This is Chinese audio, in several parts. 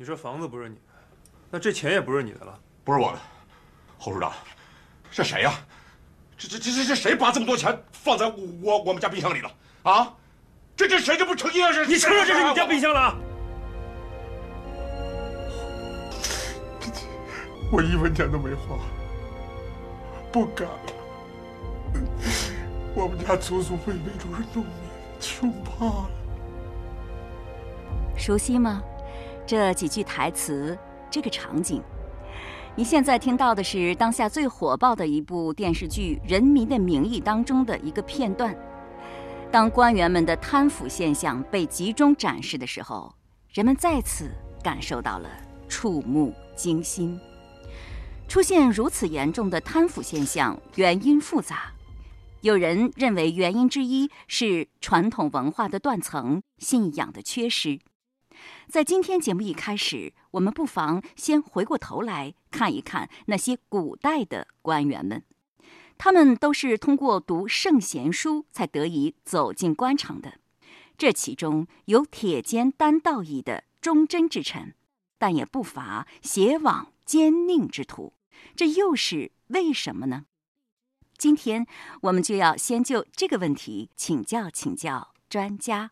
你说房子不是你的，那这钱也不是你的了。不是我的，侯处长，这谁呀？这这这这这谁把这么多钱放在我我们家冰箱里了？啊？这这谁这不成心要？是你承认这是你家冰箱了啊？我一分钱都没花，不敢了。我们家祖祖辈辈都是农民，穷怕了。熟悉吗？这几句台词，这个场景。你现在听到的是当下最火爆的一部电视剧《人民的名义》当中的一个片段。当官员们的贪腐现象被集中展示的时候，人们再次感受到了触目惊心。出现如此严重的贪腐现象，原因复杂。有人认为原因之一是传统文化的断层、信仰的缺失。在今天节目一开始，我们不妨先回过头来看一看那些古代的官员们，他们都是通过读圣贤书才得以走进官场的。这其中有铁肩担道义的忠贞之臣，但也不乏邪妄奸佞之徒。这又是为什么呢？今天我们就要先就这个问题请教请教专家。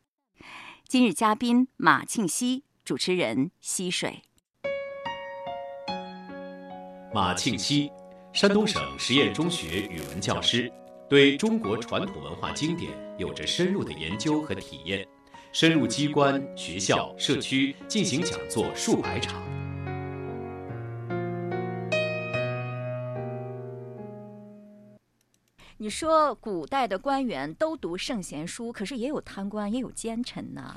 今日嘉宾马庆西，主持人溪水。马庆西，山东省实验中学语文教师，对中国传统文化经典有着深入的研究和体验，深入机关、学校、社区进行讲座数百场。说古代的官员都读圣贤书，可是也有贪官，也有奸臣呐。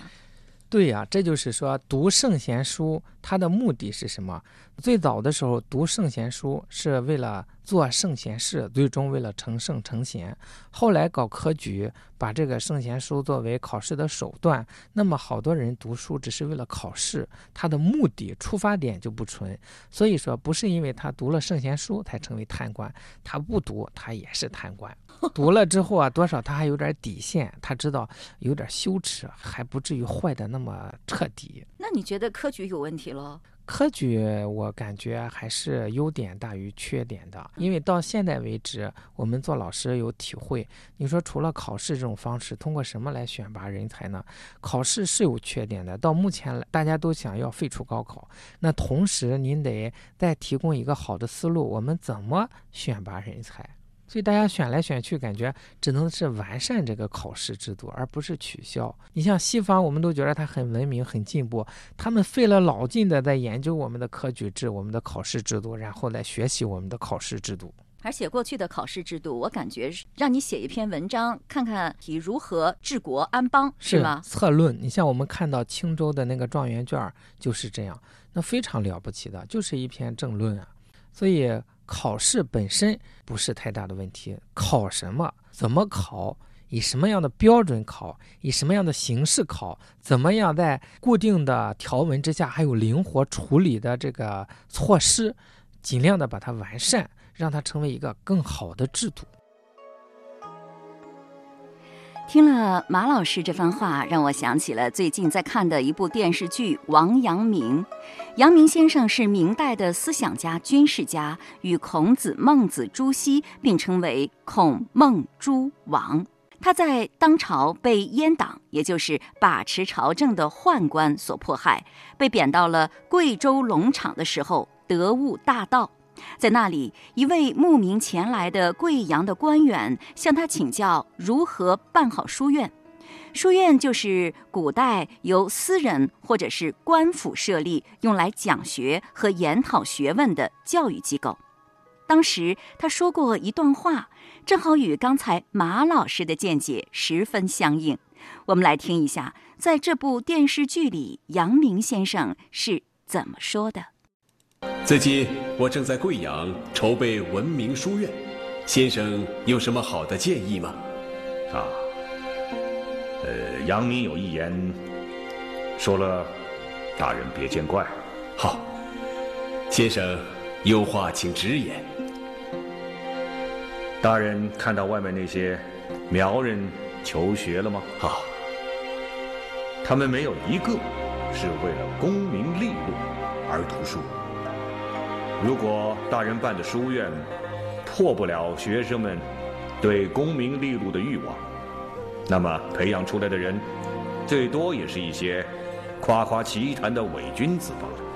对呀，这就是说读圣贤书，它的目的是什么？最早的时候读圣贤书是为了做圣贤事，最终为了成圣成贤。后来搞科举，把这个圣贤书作为考试的手段。那么好多人读书只是为了考试，他的目的出发点就不纯。所以说，不是因为他读了圣贤书才成为贪官，他不读他也是贪官。读了之后啊，多少他还有点底线，他知道有点羞耻，还不至于坏的那么彻底。那你觉得科举有问题了？科举我感觉还是优点大于缺点的，因为到现在为止，我们做老师有体会。你说除了考试这种方式，通过什么来选拔人才呢？考试是有缺点的。到目前来，大家都想要废除高考，那同时您得再提供一个好的思路，我们怎么选拔人才？所以大家选来选去，感觉只能是完善这个考试制度，而不是取消。你像西方，我们都觉得它很文明、很进步，他们费了老劲的在研究我们的科举制、我们的考试制度，然后来学习我们的考试制度。而且过去的考试制度，我感觉让你写一篇文章，看看你如何治国安邦，是吗？策论。你像我们看到青州的那个状元卷就是这样，那非常了不起的，就是一篇政论啊。所以。考试本身不是太大的问题，考什么？怎么考？以什么样的标准考？以什么样的形式考？怎么样在固定的条文之下还有灵活处理的这个措施，尽量的把它完善，让它成为一个更好的制度。听了马老师这番话，让我想起了最近在看的一部电视剧《王阳明》。阳明先生是明代的思想家、军事家，与孔子、孟子、朱熹并称为“孔孟朱王”。他在当朝被阉党，也就是把持朝政的宦官所迫害，被贬到了贵州龙场的时候，得悟大道。在那里，一位慕名前来的贵阳的官员向他请教如何办好书院。书院就是古代由私人或者是官府设立，用来讲学和研讨学问的教育机构。当时他说过一段话，正好与刚才马老师的见解十分相应。我们来听一下，在这部电视剧里，阳明先生是怎么说的。最近我正在贵阳筹备文明书院，先生有什么好的建议吗？啊，呃，阳明有一言，说了，大人别见怪。好，先生有话请直言。大人看到外面那些苗人求学了吗？好，他们没有一个是为了功名利禄。而读书。如果大人办的书院破不了学生们对功名利禄的欲望，那么培养出来的人，最多也是一些夸夸其谈的伪君子罢了。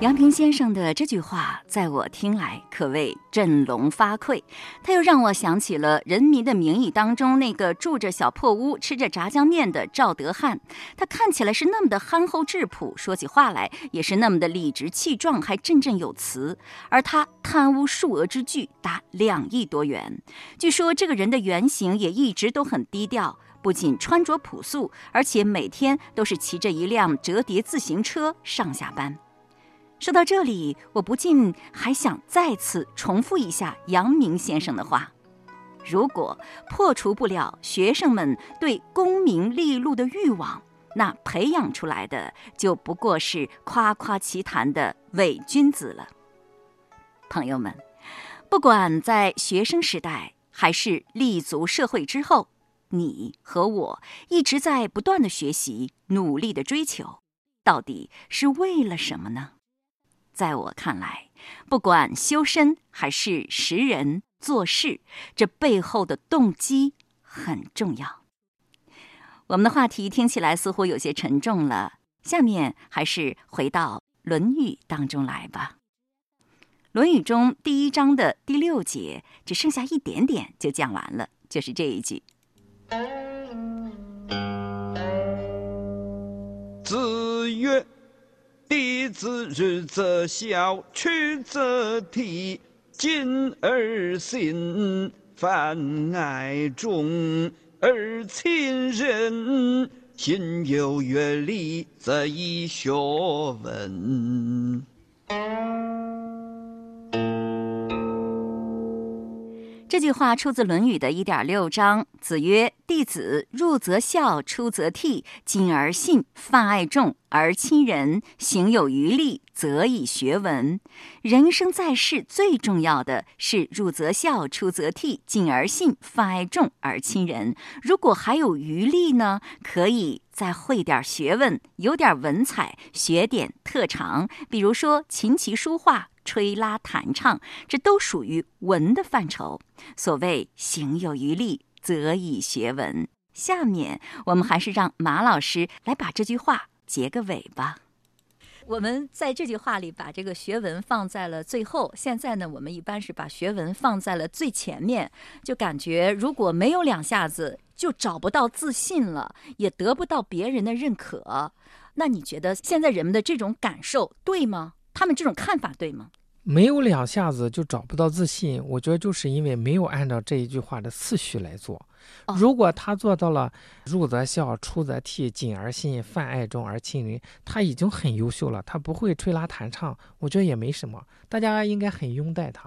杨平先生的这句话，在我听来可谓振聋发聩。他又让我想起了《人民的名义》当中那个住着小破屋、吃着炸酱面的赵德汉。他看起来是那么的憨厚质朴，说起话来也是那么的理直气壮，还振振有词。而他贪污数额之巨达两亿多元。据说这个人的原型也一直都很低调，不仅穿着朴素，而且每天都是骑着一辆折叠自行车上下班。说到这里，我不禁还想再次重复一下阳明先生的话：如果破除不了学生们对功名利禄的欲望，那培养出来的就不过是夸夸其谈的伪君子了。朋友们，不管在学生时代还是立足社会之后，你和我一直在不断的学习，努力的追求，到底是为了什么呢？在我看来，不管修身还是识人做事，这背后的动机很重要。我们的话题听起来似乎有些沉重了，下面还是回到《论语》当中来吧。《论语》中第一章的第六节，只剩下一点点就讲完了，就是这一句：“子曰。”弟子日则孝，出则悌，谨而信，泛爱众而亲仁。心有余力，则以学文。这句话出自《论语》的一点六章。子曰：“弟子入则孝，出则悌，谨而信，泛爱众而亲仁。行有余力，则以学文。”人生在世，最重要的是入则孝，出则悌，谨而信，泛爱众而亲仁。如果还有余力呢，可以再会点学问，有点文采，学点特长，比如说琴棋书画。吹拉弹唱，这都属于文的范畴。所谓行有余力，则以学文。下面我们还是让马老师来把这句话结个尾吧。我们在这句话里把这个学文放在了最后，现在呢，我们一般是把学文放在了最前面，就感觉如果没有两下子，就找不到自信了，也得不到别人的认可。那你觉得现在人们的这种感受对吗？他们这种看法对吗？没有两下子就找不到自信，我觉得就是因为没有按照这一句话的次序来做。如果他做到了入则孝，出则悌，谨而信，泛爱众而亲仁，他已经很优秀了。他不会吹拉弹唱，我觉得也没什么，大家应该很拥戴他。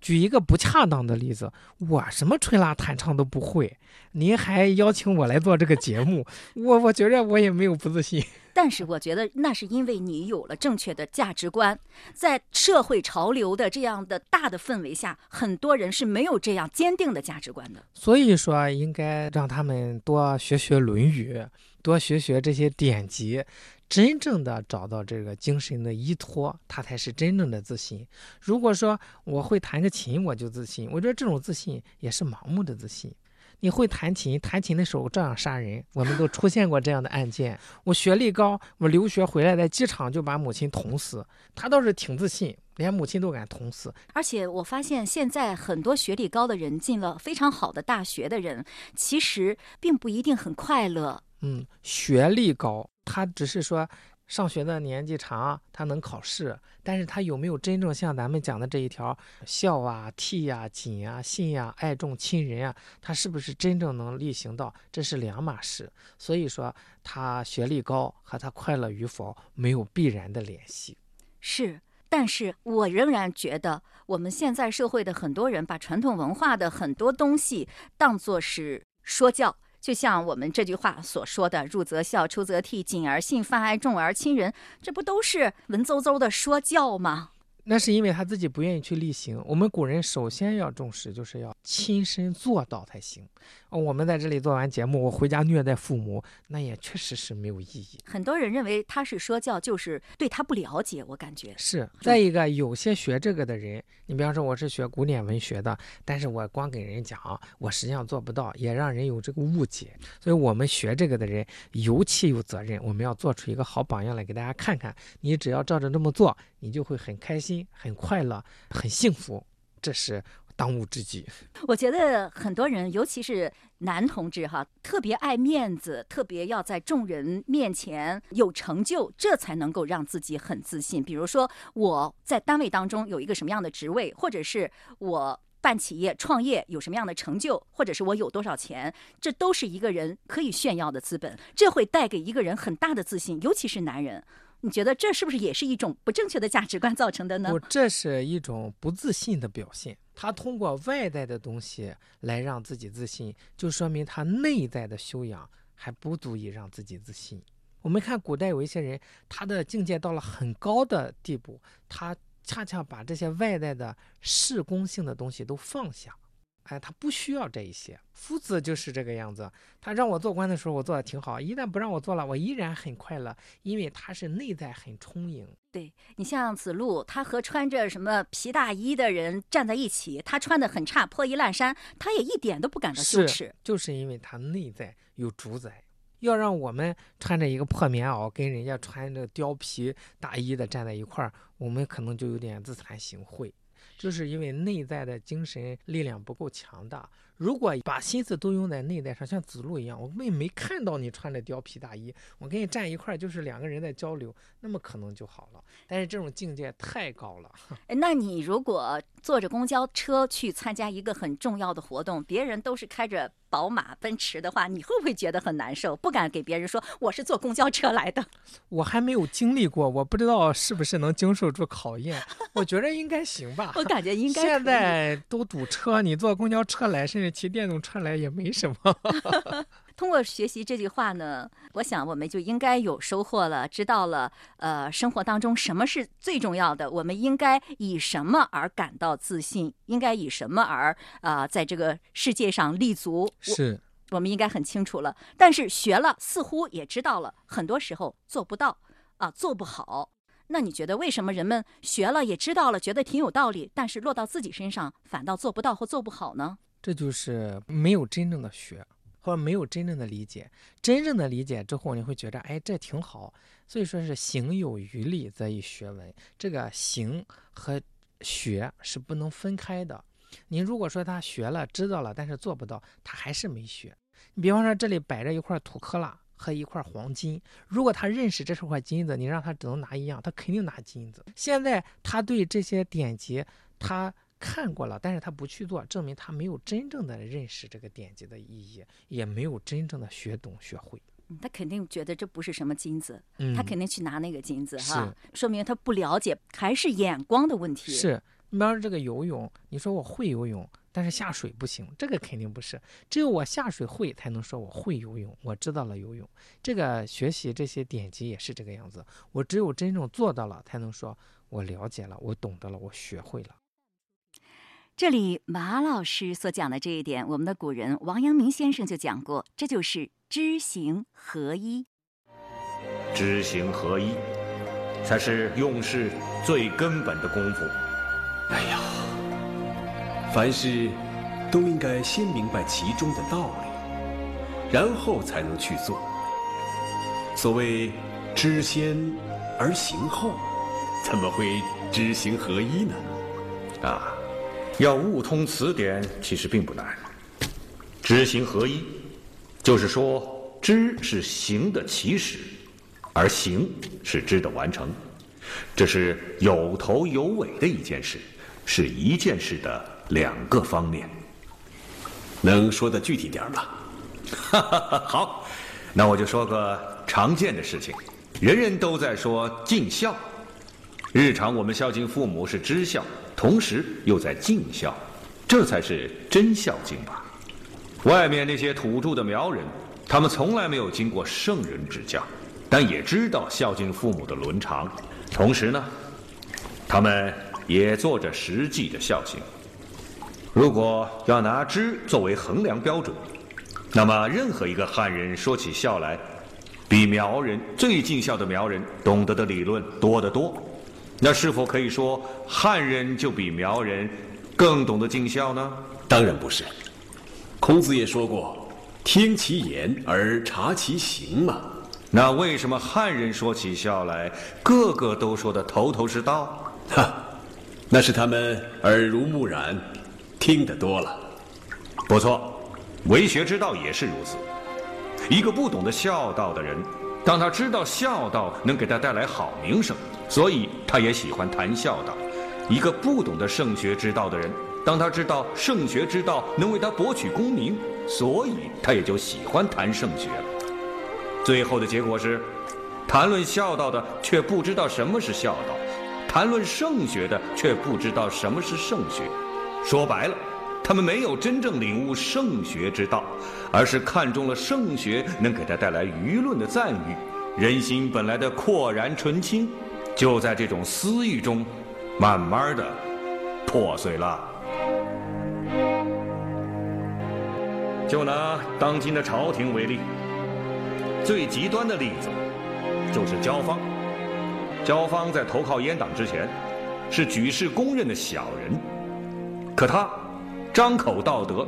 举一个不恰当的例子，我什么吹拉弹唱都不会，您还邀请我来做这个节目，我我觉着我也没有不自信。但是我觉得那是因为你有了正确的价值观，在社会潮流的这样的大的氛围下，很多人是没有这样坚定的价值观的。所以说，应该让他们多学学《论语》，多学学这些典籍，真正的找到这个精神的依托，他才是真正的自信。如果说我会弹个琴，我就自信，我觉得这种自信也是盲目的自信。你会弹琴，弹琴的时候照样杀人，我们都出现过这样的案件。我学历高，我留学回来在机场就把母亲捅死，他倒是挺自信，连母亲都敢捅死。而且我发现现在很多学历高的人进了非常好的大学的人，其实并不一定很快乐。嗯，学历高，他只是说。上学的年纪长，他能考试，但是他有没有真正像咱们讲的这一条孝啊、悌呀、谨啊、信呀、爱众亲仁啊，他是不是真正能力行到？这是两码事。所以说，他学历高和他快乐与否没有必然的联系。是，但是我仍然觉得，我们现在社会的很多人把传统文化的很多东西当作是说教。就像我们这句话所说的“入则孝，出则悌，谨而信，泛爱众而亲仁”，这不都是文绉绉的说教吗？那是因为他自己不愿意去力行。我们古人首先要重视，就是要亲身做到才行。我们在这里做完节目，我回家虐待父母，那也确实是没有意义。很多人认为他是说教，就是对他不了解。我感觉是。再一个，有些学这个的人，你比方说我是学古典文学的，但是我光给人讲，我实际上做不到，也让人有这个误解。所以我们学这个的人尤其有责任，我们要做出一个好榜样来给大家看看。你只要照着这么做，你就会很开心、很快乐、很幸福。这是。当务之急，我觉得很多人，尤其是男同志哈，特别爱面子，特别要在众人面前有成就，这才能够让自己很自信。比如说我在单位当中有一个什么样的职位，或者是我办企业创业有什么样的成就，或者是我有多少钱，这都是一个人可以炫耀的资本，这会带给一个人很大的自信，尤其是男人。你觉得这是不是也是一种不正确的价值观造成的呢？不，这是一种不自信的表现。他通过外在的东西来让自己自信，就说明他内在的修养还不足以让自己自信。我们看古代有一些人，他的境界到了很高的地步，他恰恰把这些外在的事功性的东西都放下。哎，他不需要这一些。夫子就是这个样子。他让我做官的时候，我做的挺好。一旦不让我做了，我依然很快乐，因为他是内在很充盈。对你像子路，他和穿着什么皮大衣的人站在一起，他穿的很差，破衣烂衫，他也一点都不感到羞耻。就是因为他内在有主宰。要让我们穿着一个破棉袄，跟人家穿着貂皮大衣的站在一块儿，我们可能就有点自惭形秽。就是因为内在的精神力量不够强大。如果把心思都用在内在上，像子路一样，我们也没看到你穿着貂皮大衣，我跟你站一块儿，就是两个人在交流，那么可能就好了。但是这种境界太高了。哎，那你如果坐着公交车去参加一个很重要的活动，别人都是开着。宝马、奔驰的话，你会不会觉得很难受？不敢给别人说我是坐公交车来的。我还没有经历过，我不知道是不是能经受住考验。我觉得应该行吧。我感觉应该。现在都堵车，你坐公交车来，甚至骑电动车来也没什么。通过学习这句话呢，我想我们就应该有收获了，知道了，呃，生活当中什么是最重要的，我们应该以什么而感到自信，应该以什么而啊，在这个世界上立足。是，我们应该很清楚了。但是学了，似乎也知道了，很多时候做不到，啊，做不好。那你觉得为什么人们学了也知道了，觉得挺有道理，但是落到自己身上反倒做不到或做不好呢？这就是没有真正的学。或者没有真正的理解，真正的理解之后，你会觉得，哎，这挺好。所以说是行有余力，则以学文。这个行和学是不能分开的。你如果说他学了、知道了，但是做不到，他还是没学。你比方说，这里摆着一块土坷垃和一块黄金，如果他认识这是块金子，你让他只能拿一样，他肯定拿金子。现在他对这些典籍，他。看过了，但是他不去做，证明他没有真正的认识这个典籍的意义，也没有真正的学懂学会。他肯定觉得这不是什么金子，他肯定去拿那个金子哈，说明他不了解，还是眼光的问题。是，你比方说这个游泳，你说我会游泳，但是下水不行，这个肯定不是。只有我下水会，才能说我会游泳，我知道了游泳。这个学习这些典籍也是这个样子，我只有真正做到了，才能说我了解了，我懂得了，我学会了。这里马老师所讲的这一点，我们的古人王阳明先生就讲过，这就是知行合一。知行合一，才是用事最根本的功夫。哎呀，凡事都应该先明白其中的道理，然后才能去做。所谓知先而行后，怎么会知行合一呢？啊！要悟通此点，其实并不难。知行合一，就是说，知是行的起始，而行是知的完成。这是有头有尾的一件事，是一件事的两个方面。能说的具体点吗？好，那我就说个常见的事情。人人都在说尽孝，日常我们孝敬父母是知孝。同时又在尽孝，这才是真孝敬吧。外面那些土著的苗人，他们从来没有经过圣人指教，但也知道孝敬父母的伦常。同时呢，他们也做着实际的孝行。如果要拿知作为衡量标准，那么任何一个汉人说起孝来，比苗人最尽孝的苗人懂得的理论多得多。那是否可以说汉人就比苗人更懂得尽孝呢？当然不是。孔子也说过：“听其言而察其行嘛。”那为什么汉人说起孝来，个个都说的头头是道？哈，那是他们耳濡目染，听得多了。不错，为学之道也是如此。一个不懂得孝道的人，当他知道孝道能给他带来好名声，所以他也喜欢谈孝道；一个不懂得圣学之道的人，当他知道圣学之道能为他博取功名，所以他也就喜欢谈圣学了。最后的结果是，谈论孝道的却不知道什么是孝道，谈论圣学的却不知道什么是圣学。说白了，他们没有真正领悟圣学之道，而是看中了圣学能给他带来舆论的赞誉，人心本来的阔然纯清，就在这种私欲中，慢慢的破碎了。就拿当今的朝廷为例。最极端的例子，就是焦芳。焦芳在投靠阉党之前，是举世公认的小人，可他张口道德，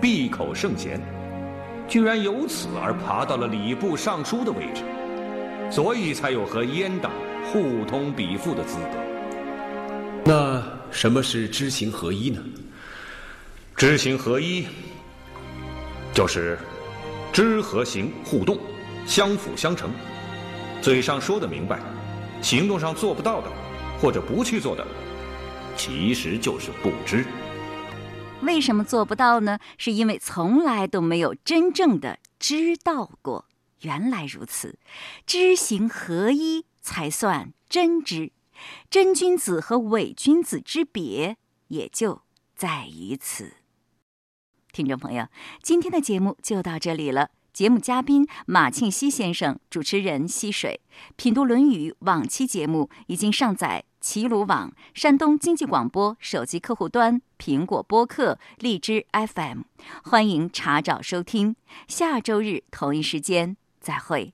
闭口圣贤，居然由此而爬到了礼部尚书的位置，所以才有和阉党互通比附的资格。那什么是知行合一呢？知行合一，就是知和行互动。相辅相成，嘴上说的明白，行动上做不到的，或者不去做的，其实就是不知。为什么做不到呢？是因为从来都没有真正的知道过。原来如此，知行合一才算真知。真君子和伪君子之别，也就在于此。听众朋友，今天的节目就到这里了。节目嘉宾马庆西先生，主持人溪水，品读《论语》往期节目已经上载齐鲁网、山东经济广播手机客户端、苹果播客、荔枝 FM，欢迎查找收听。下周日同一时间再会。